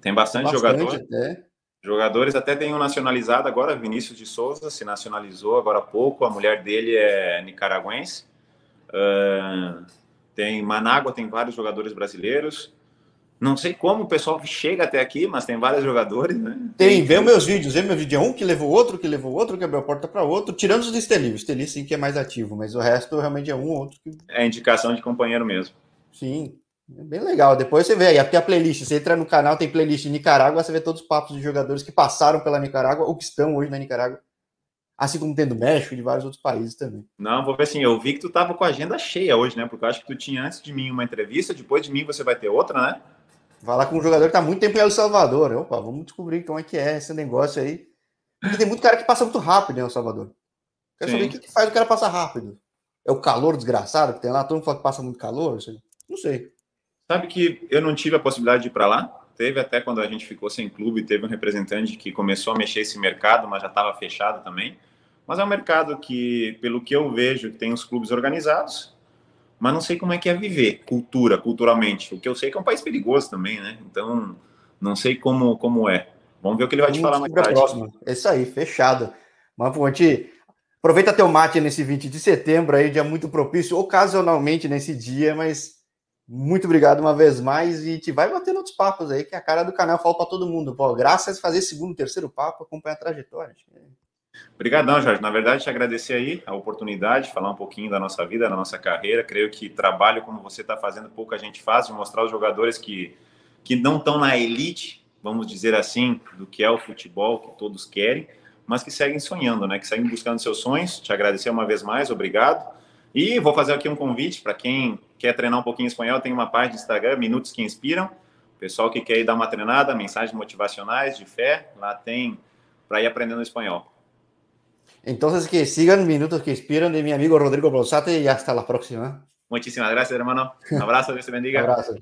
tem bastante, bastante jogador. Até. Jogadores até tem um nacionalizado agora, Vinícius de Souza se nacionalizou agora há pouco. A mulher dele é nicaragüense. Uh, tem Manágua, tem vários jogadores brasileiros. Não sei como o pessoal chega até aqui, mas tem vários jogadores, né? Tem, vê meus vídeos, vê meu vídeo. É um que levou outro, que levou outro, que abriu a porta para outro, tirando os de Esteli. O Esteli sim que é mais ativo, mas o resto realmente é um ou outro. Que... É indicação de companheiro mesmo. Sim, é bem legal. Depois você vê aí, aqui a playlist. Você entra no canal, tem playlist de Nicarágua, você vê todos os papos de jogadores que passaram pela Nicarágua ou que estão hoje na Nicarágua. Assim como tem do México e de vários outros países também. Não, vou ver assim, eu vi que tu tava com a agenda cheia hoje, né? Porque eu acho que tu tinha antes de mim uma entrevista, depois de mim você vai ter outra, né? Falar com um jogador que está muito tempo em El Salvador. Opa, vamos descobrir como é que é esse negócio aí. Porque tem muito cara que passa muito rápido em El Salvador. Quero Sim. saber o que, que faz o cara passar rápido. É o calor desgraçado que tem lá? Todo mundo fala que passa muito calor? Não sei. Sabe que eu não tive a possibilidade de ir para lá. Teve até quando a gente ficou sem clube, teve um representante que começou a mexer esse mercado, mas já estava fechado também. Mas é um mercado que, pelo que eu vejo, tem os clubes organizados mas não sei como é que é viver cultura, culturalmente. O que eu sei é que é um país perigoso também, né? Então, não sei como, como é. Vamos ver o que ele vai te falar mais tarde. Próxima. É isso aí, fechado. Mas, Fonte, aproveita teu mate nesse 20 de setembro aí, dia muito propício, ocasionalmente nesse dia, mas muito obrigado uma vez mais e te vai batendo outros papos aí, que a cara do canal fala para todo mundo. Pô, graças a fazer segundo, terceiro papo, acompanha a trajetória. Obrigadão, Jorge. Na verdade, te agradecer aí a oportunidade de falar um pouquinho da nossa vida, da nossa carreira. Creio que trabalho como você está fazendo, pouca gente faz, de mostrar os jogadores que, que não estão na elite, vamos dizer assim, do que é o futebol, que todos querem, mas que seguem sonhando, né? Que seguem buscando seus sonhos. Te agradecer uma vez mais, obrigado. E vou fazer aqui um convite para quem quer treinar um pouquinho espanhol, tem uma página de Instagram, Minutos que Inspiram. Pessoal que quer ir dar uma treinada, mensagens motivacionais, de fé, lá tem para ir aprendendo espanhol. Entonces, que sigan Minutos que Inspiran de mi amigo Rodrigo Bolsate y hasta la próxima. Muchísimas gracias, hermano. Un abrazo, Dios te bendiga. Un abrazo.